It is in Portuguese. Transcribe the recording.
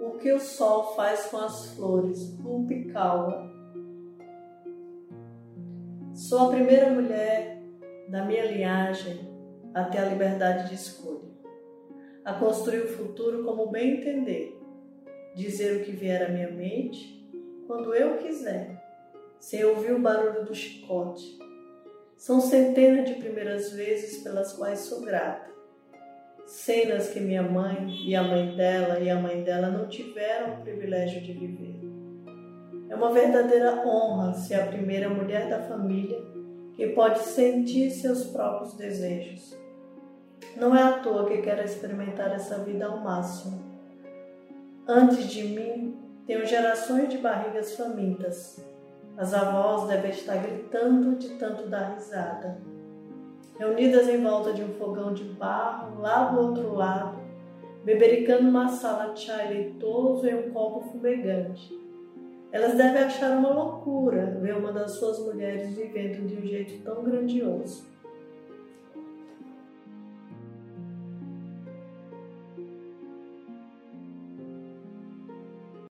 o que o sol faz com as flores, calma. Sou a primeira mulher da minha linhagem a ter a liberdade de escolha, a construir o futuro como bem entender, dizer o que vier à minha mente quando eu quiser, sem ouvir o barulho do chicote. São centenas de primeiras vezes pelas quais sou grata cenas que minha mãe e a mãe dela e a mãe dela não tiveram o privilégio de viver. É uma verdadeira honra ser a primeira mulher da família que pode sentir seus próprios desejos. Não é à toa que quero experimentar essa vida ao máximo. Antes de mim, tenho gerações de barrigas famintas. As avós devem estar gritando de tanto dar risada reunidas em volta de um fogão de barro lá do outro lado, bebericando uma sala de chá leitoso em um copo fumegante. Elas devem achar uma loucura ver uma das suas mulheres vivendo de um jeito tão grandioso.